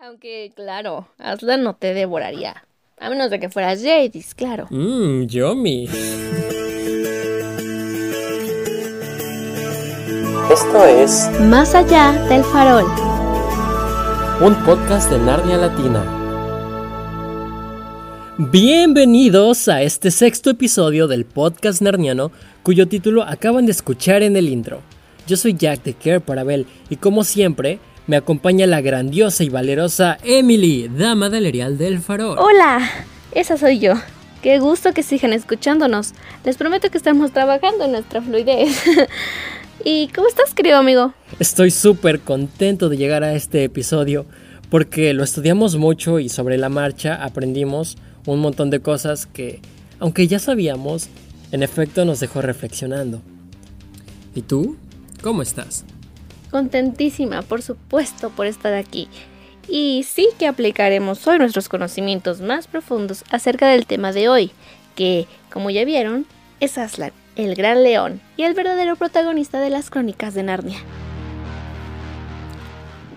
Aunque, claro, Aslan no te devoraría. A menos de que fueras Jadis, claro. Mmm, yummy. Esto es Más allá del farol. Un podcast de Narnia Latina. Bienvenidos a este sexto episodio del podcast narniano cuyo título acaban de escuchar en el intro. Yo soy Jack de Care Parabel y como siempre me acompaña la grandiosa y valerosa Emily, dama del Erial del Farol. Hola, esa soy yo. Qué gusto que sigan escuchándonos. Les prometo que estamos trabajando en nuestra fluidez. ¿Y cómo estás, querido amigo? Estoy súper contento de llegar a este episodio porque lo estudiamos mucho y sobre la marcha aprendimos un montón de cosas que, aunque ya sabíamos, en efecto nos dejó reflexionando. ¿Y tú? ¿Cómo estás? Contentísima, por supuesto, por estar aquí. Y sí que aplicaremos hoy nuestros conocimientos más profundos acerca del tema de hoy, que, como ya vieron, es Aslan, el gran león y el verdadero protagonista de las crónicas de Narnia.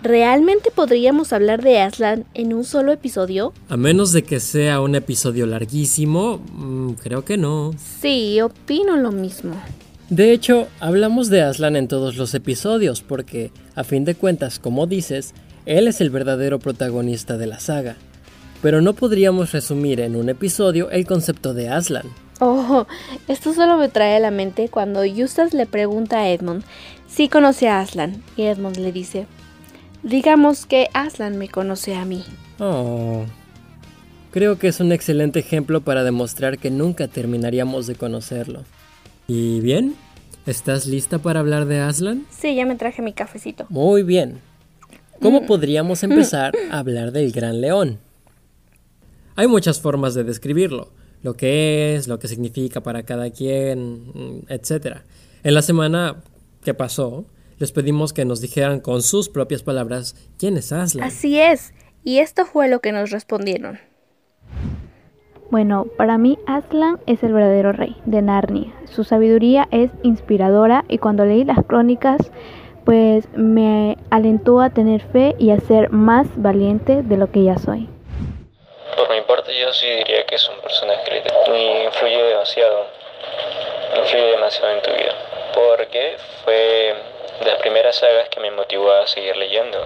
¿Realmente podríamos hablar de Aslan en un solo episodio? A menos de que sea un episodio larguísimo, mm, creo que no. Sí, opino lo mismo. De hecho, hablamos de Aslan en todos los episodios porque, a fin de cuentas, como dices, él es el verdadero protagonista de la saga. Pero no podríamos resumir en un episodio el concepto de Aslan. Oh, esto solo me trae a la mente cuando Eustace le pregunta a Edmund si conoce a Aslan y Edmund le dice, digamos que Aslan me conoce a mí. Oh. Creo que es un excelente ejemplo para demostrar que nunca terminaríamos de conocerlo. ¿Y bien? ¿Estás lista para hablar de Aslan? Sí, ya me traje mi cafecito. Muy bien. ¿Cómo podríamos empezar a hablar del gran león? Hay muchas formas de describirlo, lo que es, lo que significa para cada quien, etc. En la semana que pasó, les pedimos que nos dijeran con sus propias palabras quién es Aslan. Así es, y esto fue lo que nos respondieron. Bueno, para mí Aslan es el verdadero rey de Narnia. Su sabiduría es inspiradora y cuando leí las crónicas, pues me alentó a tener fe y a ser más valiente de lo que ya soy. Por mi parte, yo sí diría que es un personaje que influye demasiado, influye demasiado en tu vida, porque fue de las primeras sagas que me motivó a seguir leyendo.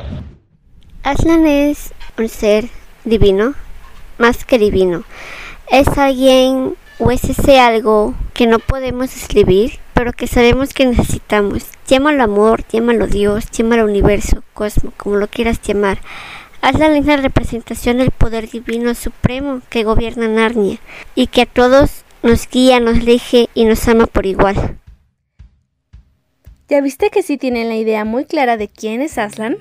Aslan es un ser divino, más que divino es alguien o es ese algo que no podemos escribir, pero que sabemos que necesitamos. Llámalo amor, llámalo Dios, llámalo universo, cosmo, como lo quieras llamar. Haz la linda representación del poder divino supremo que gobierna Narnia y que a todos nos guía, nos elige y nos ama por igual. ¿Ya viste que sí tienen la idea muy clara de quién es Aslan?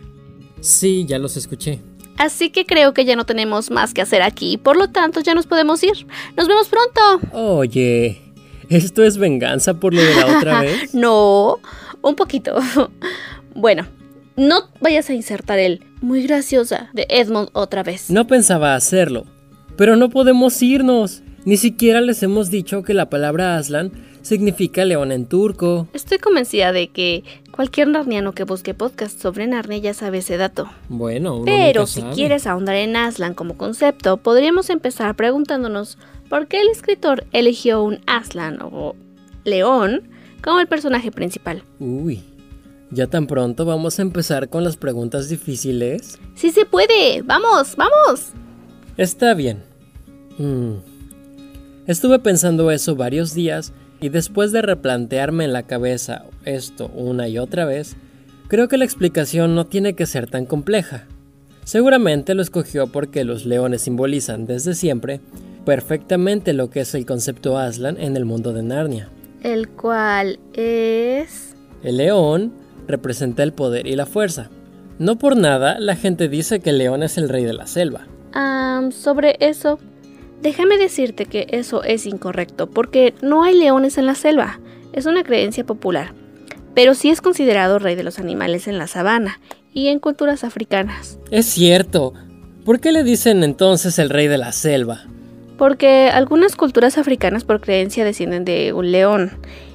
Sí, ya los escuché. Así que creo que ya no tenemos más que hacer aquí, por lo tanto ya nos podemos ir. Nos vemos pronto. Oye, ¿esto es venganza por lo de la otra vez? no, un poquito. bueno, no vayas a insertar el muy graciosa de Edmund otra vez. No pensaba hacerlo, pero no podemos irnos. Ni siquiera les hemos dicho que la palabra Aslan significa león en turco. Estoy convencida de que cualquier narniano que busque podcast sobre Narnia ya sabe ese dato. Bueno, pero si quieres ahondar en Aslan como concepto, podríamos empezar preguntándonos por qué el escritor eligió un Aslan o león como el personaje principal. Uy, ¿ya tan pronto vamos a empezar con las preguntas difíciles? Sí se puede, vamos, vamos. Está bien. Mm. Estuve pensando eso varios días y después de replantearme en la cabeza esto una y otra vez, creo que la explicación no tiene que ser tan compleja. Seguramente lo escogió porque los leones simbolizan desde siempre perfectamente lo que es el concepto Aslan en el mundo de Narnia. El cual es... El león representa el poder y la fuerza. No por nada la gente dice que el león es el rey de la selva. sobre eso, Déjame decirte que eso es incorrecto, porque no hay leones en la selva. Es una creencia popular. Pero sí es considerado rey de los animales en la sabana y en culturas africanas. Es cierto. ¿Por qué le dicen entonces el rey de la selva? Porque algunas culturas africanas por creencia descienden de un león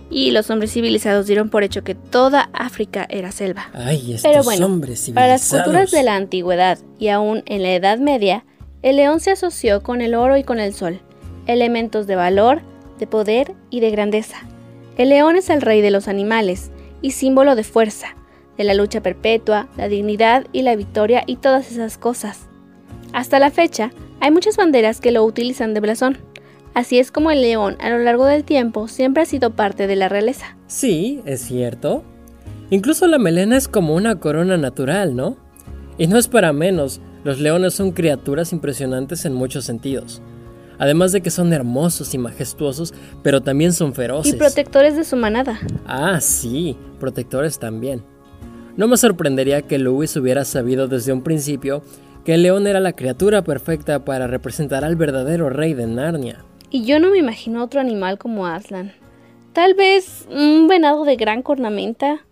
y los hombres civilizados dieron por hecho que toda África era selva. Ay, estos Pero bueno, hombres civilizados. Para las culturas de la antigüedad y aún en la Edad Media, el león se asoció con el oro y con el sol, elementos de valor, de poder y de grandeza. El león es el rey de los animales y símbolo de fuerza, de la lucha perpetua, la dignidad y la victoria y todas esas cosas. Hasta la fecha, hay muchas banderas que lo utilizan de blasón. Así es como el león a lo largo del tiempo siempre ha sido parte de la realeza. Sí, es cierto. Incluso la melena es como una corona natural, ¿no? Y no es para menos, los leones son criaturas impresionantes en muchos sentidos. Además de que son hermosos y majestuosos, pero también son feroces. Y protectores de su manada. Ah, sí, protectores también. No me sorprendería que Lewis hubiera sabido desde un principio que el león era la criatura perfecta para representar al verdadero rey de Narnia. Y yo no me imagino otro animal como Aslan. Tal vez un venado de gran cornamenta,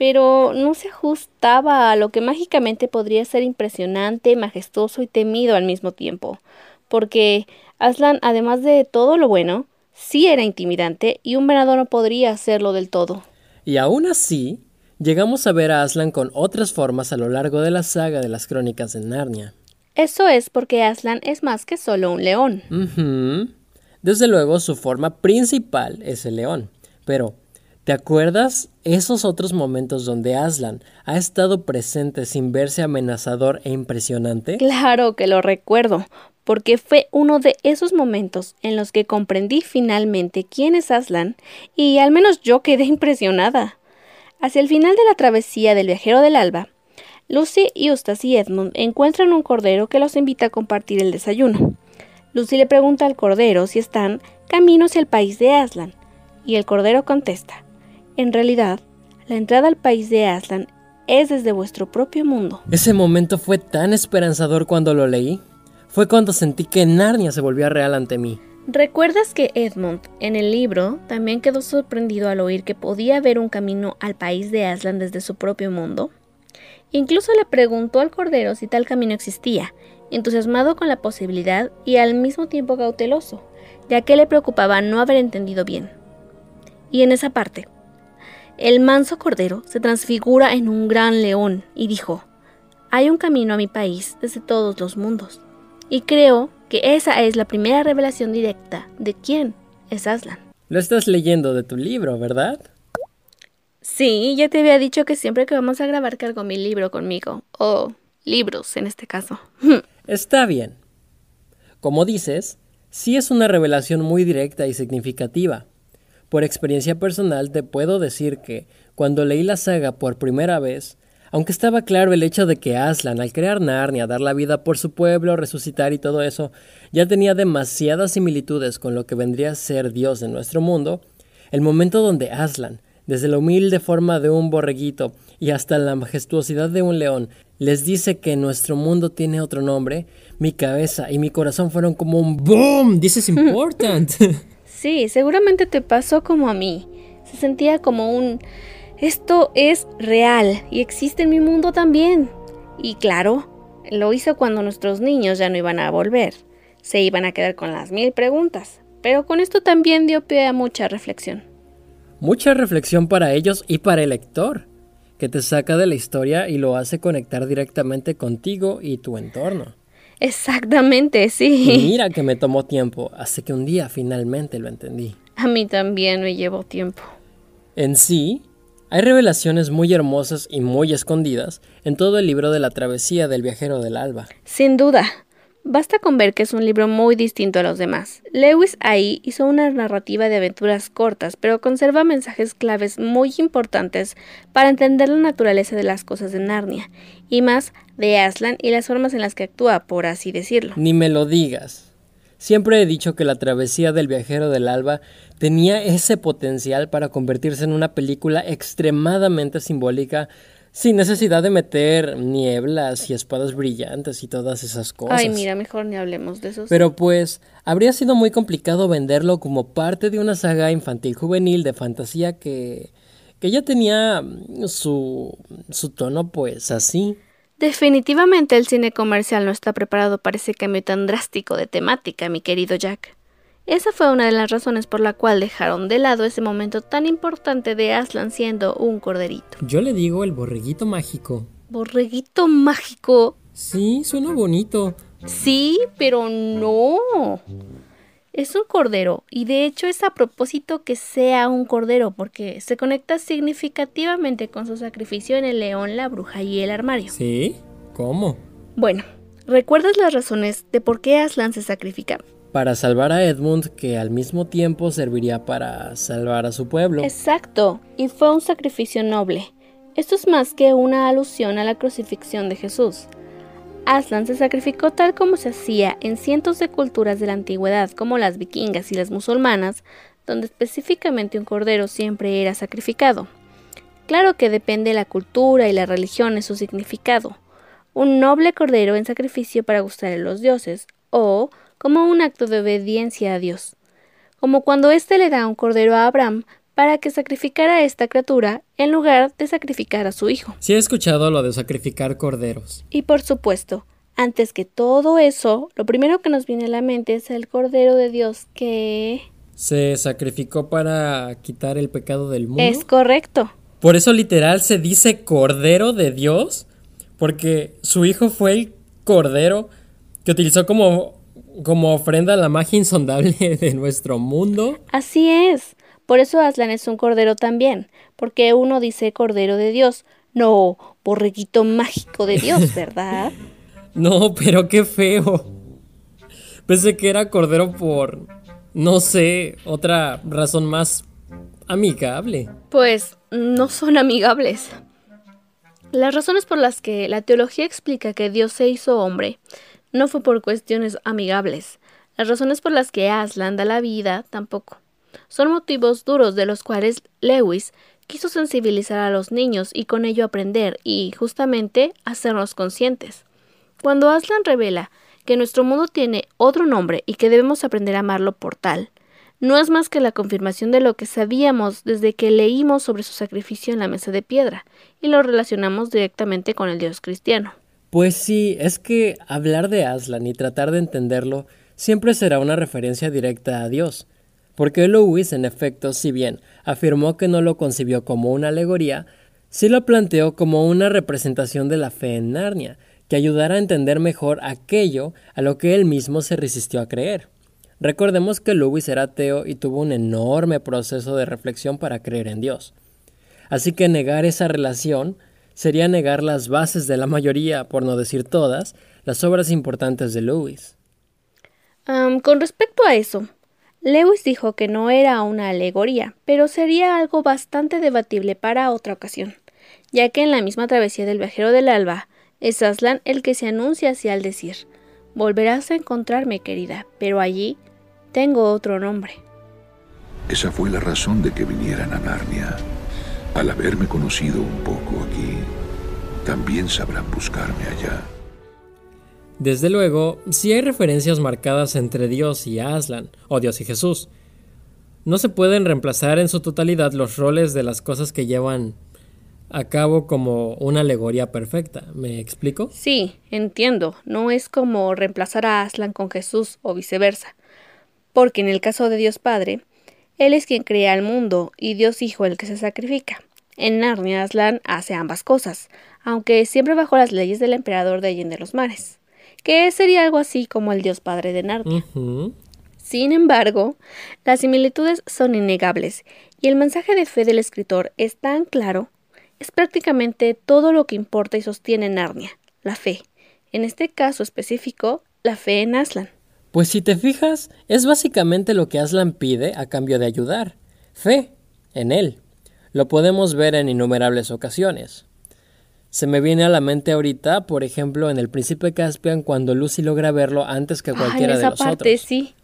pero no se ajustaba a lo que mágicamente podría ser impresionante, majestuoso y temido al mismo tiempo. Porque Aslan, además de todo lo bueno, sí era intimidante y un venado no podría hacerlo del todo. Y aún así, llegamos a ver a Aslan con otras formas a lo largo de la saga de las crónicas de Narnia. Eso es porque Aslan es más que solo un león. Desde luego, su forma principal es el león. Pero, ¿te acuerdas esos otros momentos donde Aslan ha estado presente sin verse amenazador e impresionante? Claro que lo recuerdo, porque fue uno de esos momentos en los que comprendí finalmente quién es Aslan y al menos yo quedé impresionada. Hacia el final de la travesía del viajero del alba, Lucy, Eustace y Edmund encuentran un cordero que los invita a compartir el desayuno. Lucy le pregunta al cordero si están camino hacia el país de Aslan, y el cordero contesta, en realidad, la entrada al país de Aslan es desde vuestro propio mundo. Ese momento fue tan esperanzador cuando lo leí. Fue cuando sentí que Narnia se volvía real ante mí. ¿Recuerdas que Edmund en el libro también quedó sorprendido al oír que podía haber un camino al país de Aslan desde su propio mundo? Incluso le preguntó al cordero si tal camino existía, entusiasmado con la posibilidad y al mismo tiempo cauteloso, ya que le preocupaba no haber entendido bien. Y en esa parte, el manso cordero se transfigura en un gran león y dijo, hay un camino a mi país desde todos los mundos. Y creo que esa es la primera revelación directa de quién es Aslan. Lo estás leyendo de tu libro, ¿verdad? Sí, ya te había dicho que siempre que vamos a grabar cargo mi libro conmigo, o libros en este caso. Está bien. Como dices, sí es una revelación muy directa y significativa. Por experiencia personal te puedo decir que, cuando leí la saga por primera vez, aunque estaba claro el hecho de que Aslan, al crear Narnia, dar la vida por su pueblo, resucitar y todo eso, ya tenía demasiadas similitudes con lo que vendría a ser Dios de nuestro mundo, el momento donde Aslan, desde la humilde forma de un borreguito y hasta la majestuosidad de un león, les dice que nuestro mundo tiene otro nombre, mi cabeza y mi corazón fueron como un boom. This is important. Sí, seguramente te pasó como a mí. Se sentía como un... Esto es real y existe en mi mundo también. Y claro, lo hizo cuando nuestros niños ya no iban a volver. Se iban a quedar con las mil preguntas. Pero con esto también dio pie a mucha reflexión. Mucha reflexión para ellos y para el lector, que te saca de la historia y lo hace conectar directamente contigo y tu entorno. Exactamente, Y sí. mira que me tomó tiempo, hasta que un día finalmente lo entendí. A mí también me llevó tiempo. En sí, hay revelaciones muy hermosas y muy escondidas en todo el libro de la travesía del viajero del alba. Sin duda. Basta con ver que es un libro muy distinto a los demás. Lewis ahí hizo una narrativa de aventuras cortas, pero conserva mensajes claves muy importantes para entender la naturaleza de las cosas de Narnia, y más de Aslan y las formas en las que actúa, por así decirlo. Ni me lo digas. Siempre he dicho que la travesía del viajero del alba tenía ese potencial para convertirse en una película extremadamente simbólica sin necesidad de meter nieblas y espadas brillantes y todas esas cosas. Ay, mira, mejor ni hablemos de eso. Pero pues habría sido muy complicado venderlo como parte de una saga infantil juvenil de fantasía que, que ya tenía mm, su, su tono pues así. Definitivamente el cine comercial no está preparado para ese cambio tan drástico de temática, mi querido Jack. Esa fue una de las razones por la cual dejaron de lado ese momento tan importante de Aslan siendo un corderito. Yo le digo el borreguito mágico. ¿Borreguito mágico? Sí, suena bonito. Sí, pero no. Es un cordero y de hecho es a propósito que sea un cordero porque se conecta significativamente con su sacrificio en el león, la bruja y el armario. ¿Sí? ¿Cómo? Bueno, ¿recuerdas las razones de por qué Aslan se sacrifica? Para salvar a Edmund, que al mismo tiempo serviría para salvar a su pueblo. Exacto, y fue un sacrificio noble. Esto es más que una alusión a la crucifixión de Jesús. Aslan se sacrificó tal como se hacía en cientos de culturas de la antigüedad, como las vikingas y las musulmanas, donde específicamente un cordero siempre era sacrificado. Claro que depende de la cultura y la religión en su significado. Un noble cordero en sacrificio para gustar a los dioses, o como un acto de obediencia a Dios. Como cuando éste le da un cordero a Abraham para que sacrificara a esta criatura en lugar de sacrificar a su hijo. Sí he escuchado lo de sacrificar corderos. Y por supuesto, antes que todo eso, lo primero que nos viene a la mente es el cordero de Dios que... ¿Se sacrificó para quitar el pecado del mundo? Es correcto. Por eso literal se dice cordero de Dios, porque su hijo fue el cordero que utilizó como, como ofrenda la magia insondable de nuestro mundo. Así es. Por eso Aslan es un cordero también, porque uno dice cordero de Dios, no borreguito mágico de Dios, ¿verdad? no, pero qué feo. Pensé que era cordero por, no sé, otra razón más amigable. Pues no son amigables. Las razones por las que la teología explica que Dios se hizo hombre no fue por cuestiones amigables. Las razones por las que Aslan da la vida tampoco. Son motivos duros de los cuales Lewis quiso sensibilizar a los niños y con ello aprender y, justamente, hacernos conscientes. Cuando Aslan revela que nuestro mundo tiene otro nombre y que debemos aprender a amarlo por tal, no es más que la confirmación de lo que sabíamos desde que leímos sobre su sacrificio en la mesa de piedra y lo relacionamos directamente con el Dios cristiano. Pues sí, es que hablar de Aslan y tratar de entenderlo siempre será una referencia directa a Dios, porque Lewis, en efecto, si bien afirmó que no lo concibió como una alegoría, sí lo planteó como una representación de la fe en Narnia, que ayudara a entender mejor aquello a lo que él mismo se resistió a creer. Recordemos que Lewis era ateo y tuvo un enorme proceso de reflexión para creer en Dios. Así que negar esa relación sería negar las bases de la mayoría, por no decir todas, las obras importantes de Lewis. con respecto a eso, Lewis dijo que no era una alegoría, pero sería algo bastante debatible para otra ocasión, ya que en la misma travesía del viajero del alba, es Aslan el que se anuncia hacia al decir, volverás a encontrarme querida, pero allí tengo otro nombre. Esa fue la razón de que vinieran a Narnia. Al haberme conocido un poco aquí, también sabrán buscarme allá. Desde luego, sí hay referencias marcadas entre Dios y Aslan, o Dios y Jesús. No se pueden reemplazar en su totalidad los roles de las cosas que llevan a cabo como una alegoría perfecta. ¿Me explico? Sí, entiendo. No es como reemplazar a Aslan con Jesús o viceversa. Porque en el caso de Dios Padre, Él es quien crea el mundo y Dios Hijo el que se sacrifica. En Narnia Aslan hace ambas cosas, aunque siempre bajo las leyes del emperador de Allende los Mares que sería algo así como el dios padre de Narnia. Sin embargo, las similitudes son innegables y el mensaje de fe del escritor es tan claro, es prácticamente todo lo que importa y sostiene Narnia, la fe. En este caso específico, la fe en Aslan. Pues si te fijas, es básicamente lo que Aslan pide a cambio de ayudar. Fe en él. Lo podemos ver en innumerables ocasiones. Se me viene a la mente ahorita, por ejemplo, en El Príncipe Caspian, cuando Lucy logra verlo antes que cualquiera de los parte, Sí.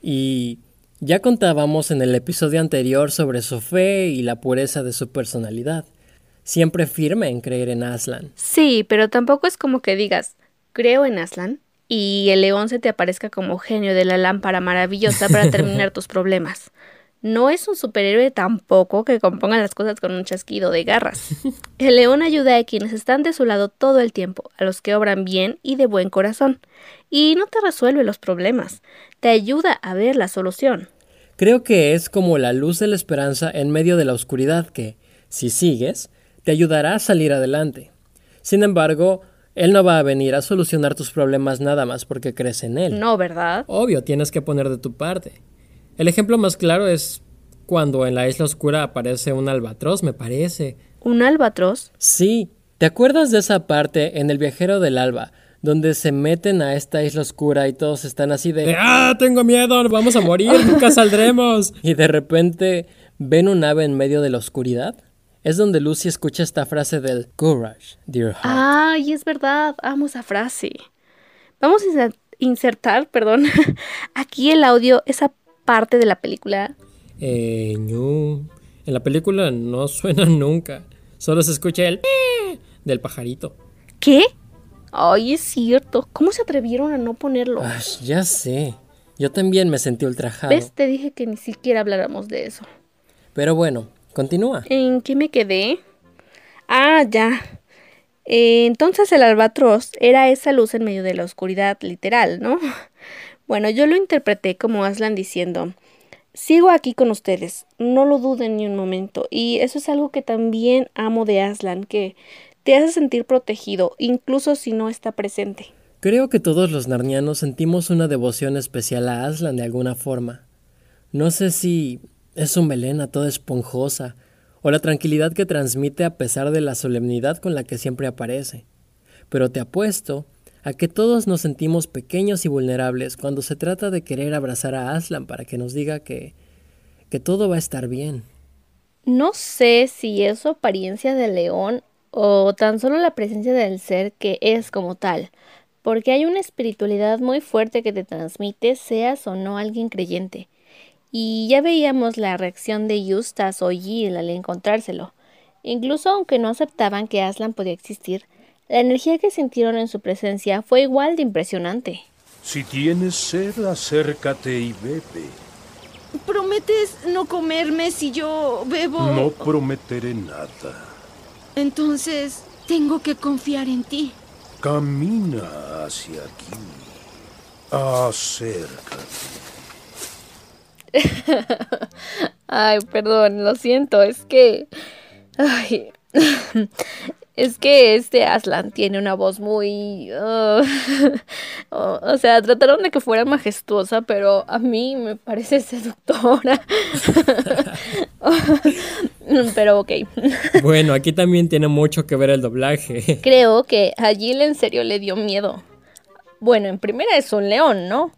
Y ya contábamos en el episodio anterior sobre su fe y la pureza de su personalidad. Siempre firme en creer en Aslan. Sí, pero tampoco es como que digas, creo en Aslan, y el león se te aparezca como genio de la lámpara maravillosa para terminar tus problemas. no es un superhéroe tampoco que componga las cosas con un chasquido de garras. El león ayuda a quienes están de su lado todo el tiempo, a los que obran bien y de buen corazón. Y no te resuelve los problemas, te ayuda a ver la solución. Creo que es como la luz de la esperanza en medio de la oscuridad que, si sigues, te ayudará a salir adelante. Sin embargo, él no va a venir a solucionar tus problemas nada más porque crees en él. No, ¿verdad? Obvio, tienes que poner de tu parte. El ejemplo más claro es cuando en la isla oscura aparece un albatros, me parece. ¿Un albatros? Sí. ¿Te acuerdas de esa parte en El viajero del alba, donde se meten a esta isla oscura y todos están así de ¡Ah, tengo miedo! ¡Vamos a morir! ¡Nunca saldremos! y de repente ven un ave en medio de la oscuridad? Es donde Lucy escucha esta frase del Courage, dear heart. Ay, es verdad, amo esa frase. Vamos a insertar, perdón, aquí el audio, esa parte de la película. Eh, no. En la película no suena nunca. Solo se escucha el del pajarito. ¿Qué? Ay, es cierto. ¿Cómo se atrevieron a no ponerlo? Ay, ya sé. Yo también me sentí ultrajado. ¿Ves? Te dije que ni siquiera habláramos de eso. Pero bueno, Continúa. ¿En qué me quedé? Ah, ya. Eh, entonces el albatros era esa luz en medio de la oscuridad, literal, ¿no? Bueno, yo lo interpreté como Aslan diciendo, sigo aquí con ustedes, no lo duden ni un momento. Y eso es algo que también amo de Aslan, que te hace sentir protegido, incluso si no está presente. Creo que todos los narnianos sentimos una devoción especial a Aslan de alguna forma. No sé si es su melena toda esponjosa, o la tranquilidad que transmite a pesar de la solemnidad con la que siempre aparece. Pero te apuesto a que todos nos sentimos pequeños y vulnerables cuando se trata de querer abrazar a Aslan para que nos diga que, que todo va a estar bien. No sé si es su apariencia de león o tan solo la presencia del ser que es como tal, porque hay una espiritualidad muy fuerte que te transmite, seas o no alguien creyente. Y ya veíamos la reacción de Eustace o Jill al encontrárselo. Incluso aunque no aceptaban que Aslan podía existir, la energía que sintieron en su presencia fue igual de impresionante. Si tienes sed, acércate y bebe. ¿Prometes no comerme si yo bebo? No prometeré nada. Entonces, tengo que confiar en ti. Camina hacia aquí. Acércate. Ay, perdón, lo siento, es que... Ay, es que este Aslan tiene una voz muy... Uh, o sea, trataron de que fuera majestuosa, pero a mí me parece seductora. pero ok. bueno, aquí también tiene mucho que ver el doblaje. Creo que a Jill en serio le dio miedo. Bueno, en primera es un león, ¿no?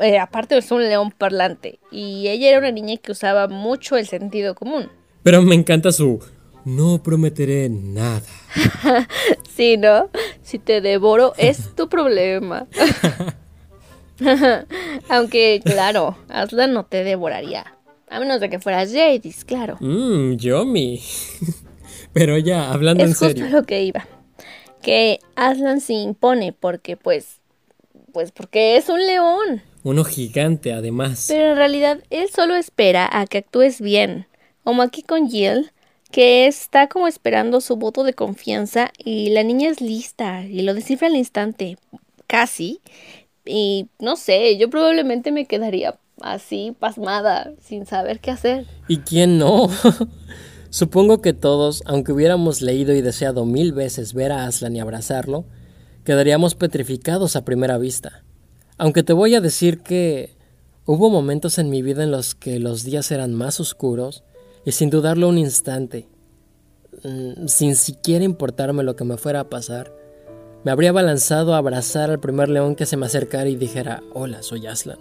Eh, aparte es un león parlante, y ella era una niña que usaba mucho el sentido común. Pero me encanta su... No prometeré nada. sí, ¿no? Si te devoro es tu problema. Aunque, claro, Aslan no te devoraría. A menos de que fueras Jadis, claro. Mmm, Yomi. Pero ya, hablando en serio. Es justo lo que iba. Que Aslan se impone porque, pues, pues porque es un león. Uno gigante, además. Pero en realidad él solo espera a que actúes bien. Como aquí con Jill, que está como esperando su voto de confianza y la niña es lista y lo descifra al instante, casi. Y no sé, yo probablemente me quedaría así, pasmada, sin saber qué hacer. ¿Y quién no? Supongo que todos, aunque hubiéramos leído y deseado mil veces ver a Aslan y abrazarlo, quedaríamos petrificados a primera vista. Aunque te voy a decir que hubo momentos en mi vida en los que los días eran más oscuros y sin dudarlo un instante, mm, sin siquiera importarme lo que me fuera a pasar, me habría balanzado a abrazar al primer león que se me acercara y dijera, hola, soy Aslan.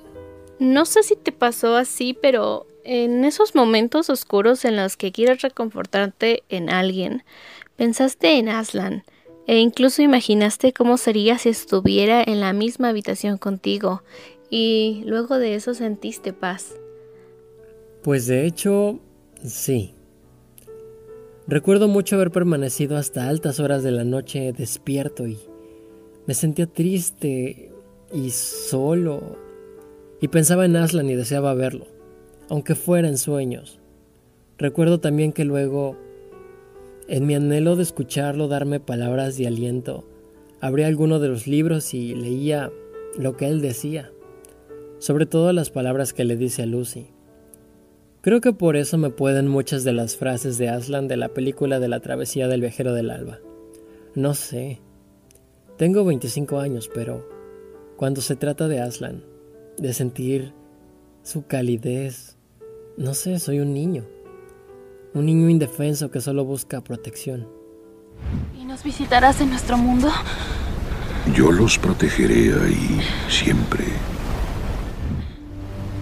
No sé si te pasó así, pero en esos momentos oscuros en los que quieres reconfortarte en alguien, pensaste en Aslan e incluso imaginaste cómo sería si estuviera en la misma habitación contigo y luego de eso sentiste paz. Pues de hecho, sí. Recuerdo mucho haber permanecido hasta altas horas de la noche despierto y me sentía triste y solo y pensaba en Aslan y deseaba verlo. aunque fuera en sueños. Recuerdo también que luego, en mi anhelo de escucharlo darme palabras de aliento, abría alguno de los libros y leía lo que él decía, sobre todo las palabras que le dice a Lucy. Creo que por eso me pueden muchas de las frases de Aslan de la película de la travesía del viajero del alba. No sé. Tengo 25 años, pero cuando se trata de Aslan, de sentir su calidez, no sé, soy un niño. Un niño indefenso que solo busca protección. ¿Y nos visitarás en nuestro mundo? Yo los protegeré ahí siempre.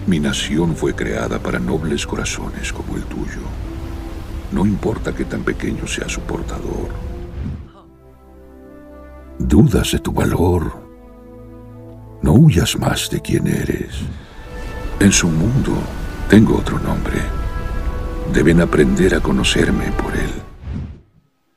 Mi nación fue creada para nobles corazones como el tuyo. No importa que tan pequeño sea su portador. Dudas de tu valor. No huyas más de quien eres. En su mundo tengo otro nombre. Deben aprender a conocerme por él.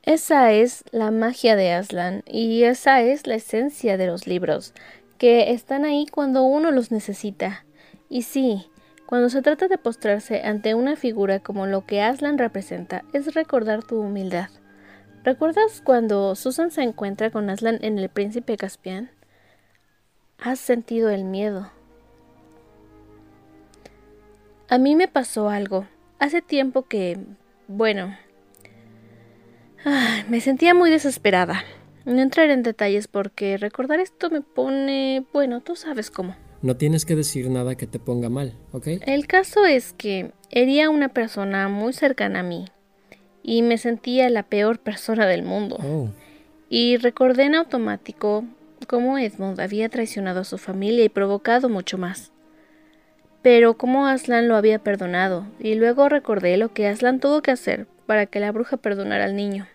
Esa es la magia de Aslan y esa es la esencia de los libros, que están ahí cuando uno los necesita. Y sí, cuando se trata de postrarse ante una figura como lo que Aslan representa, es recordar tu humildad. ¿Recuerdas cuando Susan se encuentra con Aslan en El Príncipe Caspian? Has sentido el miedo. A mí me pasó algo. Hace tiempo que... bueno... me sentía muy desesperada. No entraré en detalles porque recordar esto me pone... bueno, tú sabes cómo. No tienes que decir nada que te ponga mal, ¿ok? El caso es que hería a una persona muy cercana a mí y me sentía la peor persona del mundo. Oh. Y recordé en automático cómo Edmund había traicionado a su familia y provocado mucho más. Pero cómo Aslan lo había perdonado, y luego recordé lo que Aslan tuvo que hacer para que la bruja perdonara al niño.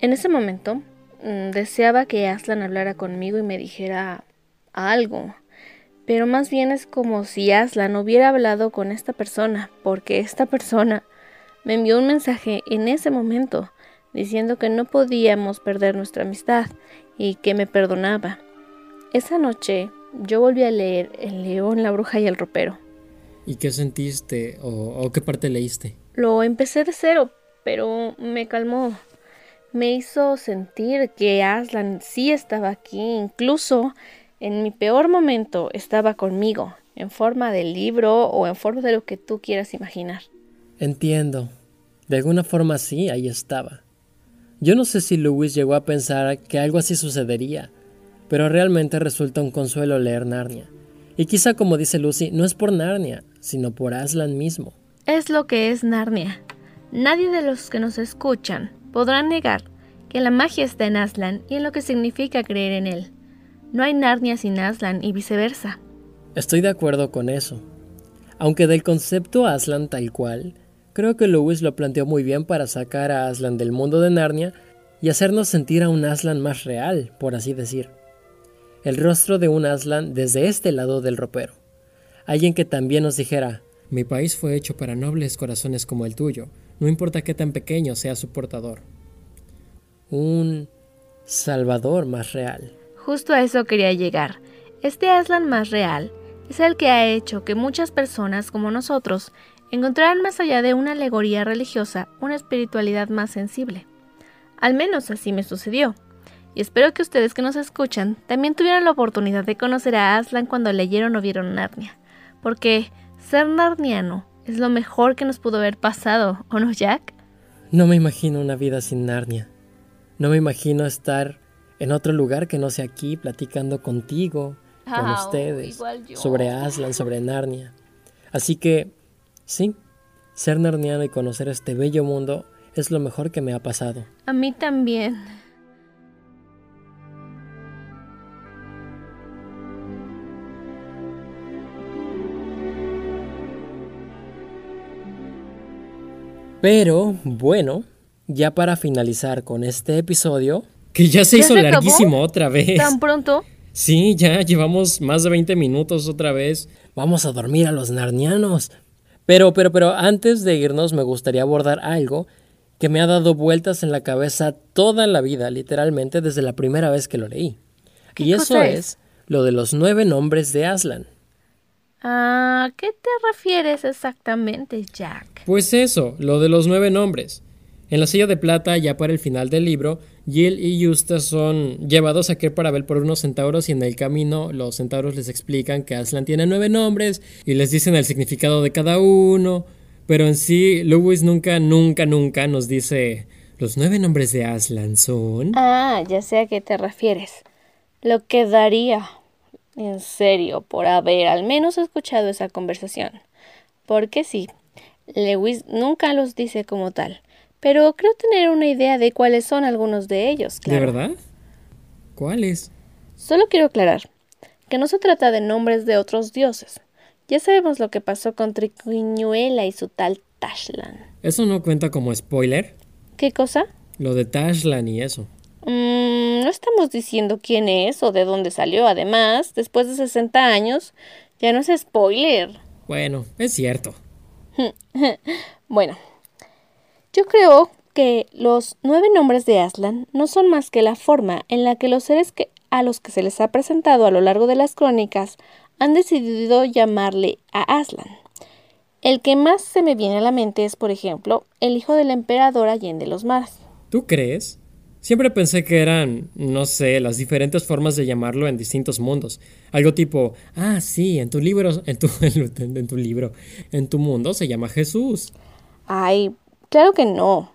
En ese momento, mm, deseaba que Aslan hablara conmigo y me dijera algo, pero más bien es como si Aslan hubiera hablado con esta persona, porque esta persona me envió un mensaje en ese momento diciendo que no podíamos perder nuestra amistad y que me perdonaba. Esa noche yo volví a leer El león, la bruja y el ropero. ¿Y qué sentiste o, o qué parte leíste? Lo empecé de cero, pero me calmó. Me hizo sentir que Aslan sí estaba aquí, incluso en mi peor momento estaba conmigo, en forma de libro o en forma de lo que tú quieras imaginar. Entiendo. De alguna forma sí, ahí estaba. Yo no sé si Lewis llegó a pensar que algo así sucedería, pero realmente resulta un consuelo leer Narnia. Y quizá como dice Lucy, no es por Narnia, sino por Aslan mismo. Es lo que es Narnia. Nadie de los que nos escuchan podrá negar que la magia está en Aslan y en lo que significa creer en él. No hay Narnia sin Aslan y viceversa. Estoy de acuerdo con eso. Aunque del concepto Aslan tal cual, creo que Lewis lo planteó muy bien para sacar a Aslan del mundo de Narnia y hacernos sentir a un Aslan más real, por así decir. El rostro de un Aslan desde este lado del ropero. Alguien que también nos dijera, mi país fue hecho para nobles corazones como el tuyo, no importa qué tan pequeño sea su portador. Un Salvador más real. Justo a eso quería llegar. Este Aslan más real es el que ha hecho que muchas personas como nosotros encontraran más allá de una alegoría religiosa una espiritualidad más sensible. Al menos así me sucedió. Y espero que ustedes que nos escuchan también tuvieran la oportunidad de conocer a Aslan cuando leyeron o vieron Narnia. Porque ser narniano es lo mejor que nos pudo haber pasado, ¿o no, Jack? No me imagino una vida sin Narnia. No me imagino estar en otro lugar que no sea aquí, platicando contigo, con Ah, ustedes, sobre Aslan, sobre Narnia. Así que, sí, ser narniano y conocer este bello mundo es lo mejor que me ha pasado. A mí también. Pero, bueno, ya para finalizar con este episodio, que ya se ¿Ya hizo se acabó? larguísimo otra vez. ¿Tan pronto? Sí, ya llevamos más de 20 minutos otra vez. Vamos a dormir a los narnianos. Pero, pero, pero antes de irnos me gustaría abordar algo que me ha dado vueltas en la cabeza toda la vida, literalmente desde la primera vez que lo leí. ¿Qué Y eso es? lo de los nueve nombres de Aslan. ¿A qué te refieres exactamente, Jack? Pues eso, lo de los nueve nombres. En la silla de plata, ya para el final del libro, Jill y Eustace son llevados a ver por unos centauros y en el camino los centauros les explican que Aslan tiene nueve nombres y les dicen el significado de cada uno. Pero en sí, Lewis nunca, nunca, nunca nos dice los nueve nombres de Aslan son... Ah, ya sé a qué te refieres. Lo que daría, en serio, por haber al menos escuchado esa conversación. Porque sí, Lewis nunca los dice como tal pero creo tener una idea de cuáles son algunos de ellos. ¿De verdad? ¿Cuáles? Solo quiero aclarar que no se trata de nombres de otros dioses. Ya sabemos lo que pasó con Triquiñuela y su tal Tashlan. ¿Eso no cuenta como spoiler? ¿Qué cosa? Lo de Tashlan y eso. Mm, no estamos diciendo quién es o de dónde salió. Además, después de 60 años, ya no es spoiler. Bueno, es cierto. bueno, yo creo que los nueve nombres de Aslan no son más que la forma en la que los seres que, a los que se les ha presentado a lo largo de las crónicas han decidido llamarle a Aslan. El que más se me viene a la mente es, por ejemplo, el hijo del emperador Allende los Mares. ¿Tú crees? Siempre pensé que eran, no sé, las diferentes formas de llamarlo en distintos mundos. Algo tipo, ah, sí, en tu libro, en tu, libro, en tu mundo se llama Jesús. Ay, Claro que no.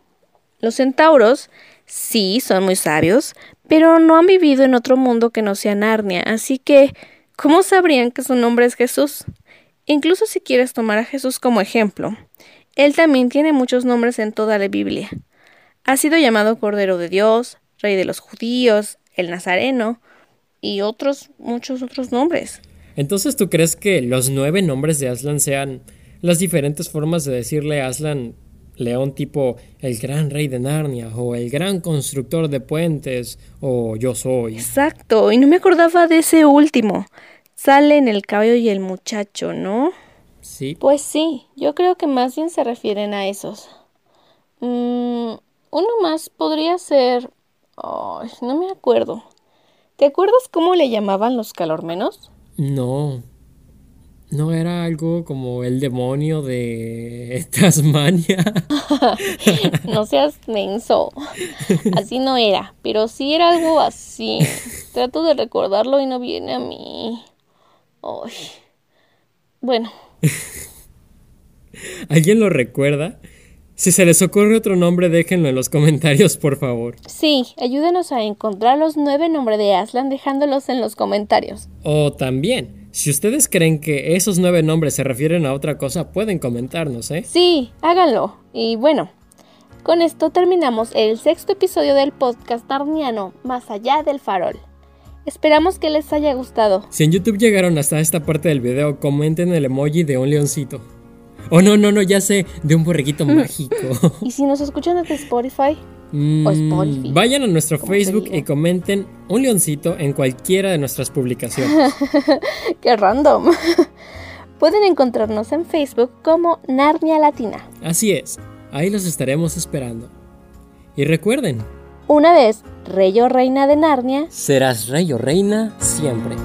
Los centauros sí son muy sabios, pero no han vivido en otro mundo que no sea Narnia, así que ¿cómo sabrían que su nombre es Jesús? Incluso si quieres tomar a Jesús como ejemplo, él también tiene muchos nombres en toda la Biblia. Ha sido llamado Cordero de Dios, Rey de los Judíos, el Nazareno y otros, muchos otros nombres. Entonces, ¿tú crees que los nueve nombres de Aslan sean las diferentes formas de decirle a Aslan león tipo el gran rey de Narnia o el gran constructor de puentes o yo soy. Exacto, y no me acordaba de ese último. Sale en el caballo y el muchacho, ¿no? Sí. Pues sí, yo creo que más bien se refieren a esos. Mm, uno más podría ser... Ay, no me acuerdo. ¿Te acuerdas cómo le llamaban los calormenos? No. ¿No era algo como el demonio de Tasmania? no seas menso. Así no era, pero sí era algo así. Trato de recordarlo y no viene a mí. Ay. Bueno. ¿Alguien lo recuerda? Si se les ocurre otro nombre, déjenlo en los comentarios, por favor. Sí, ayúdenos a encontrar los nueve nombres de Aslan dejándolos en los comentarios. O también, si ustedes creen que esos nueve nombres se refieren a otra cosa, pueden comentarnos, ¿eh? Sí, háganlo. Y bueno, con esto terminamos el sexto episodio del podcast Narniano, Más allá del farol. Esperamos que les haya gustado. Si en YouTube llegaron hasta esta parte del video, comenten el emoji de un leoncito. Oh, no, no, no, ya sé, de un borreguito mágico. ¿Y si nos escuchan desde Spotify? Mm, vayan a nuestro Facebook y comenten un leoncito en cualquiera de nuestras publicaciones. Qué random. Pueden encontrarnos en Facebook como Narnia Latina. Así es, ahí los estaremos esperando. Y recuerden, una vez rey o reina de Narnia, serás rey o reina siempre.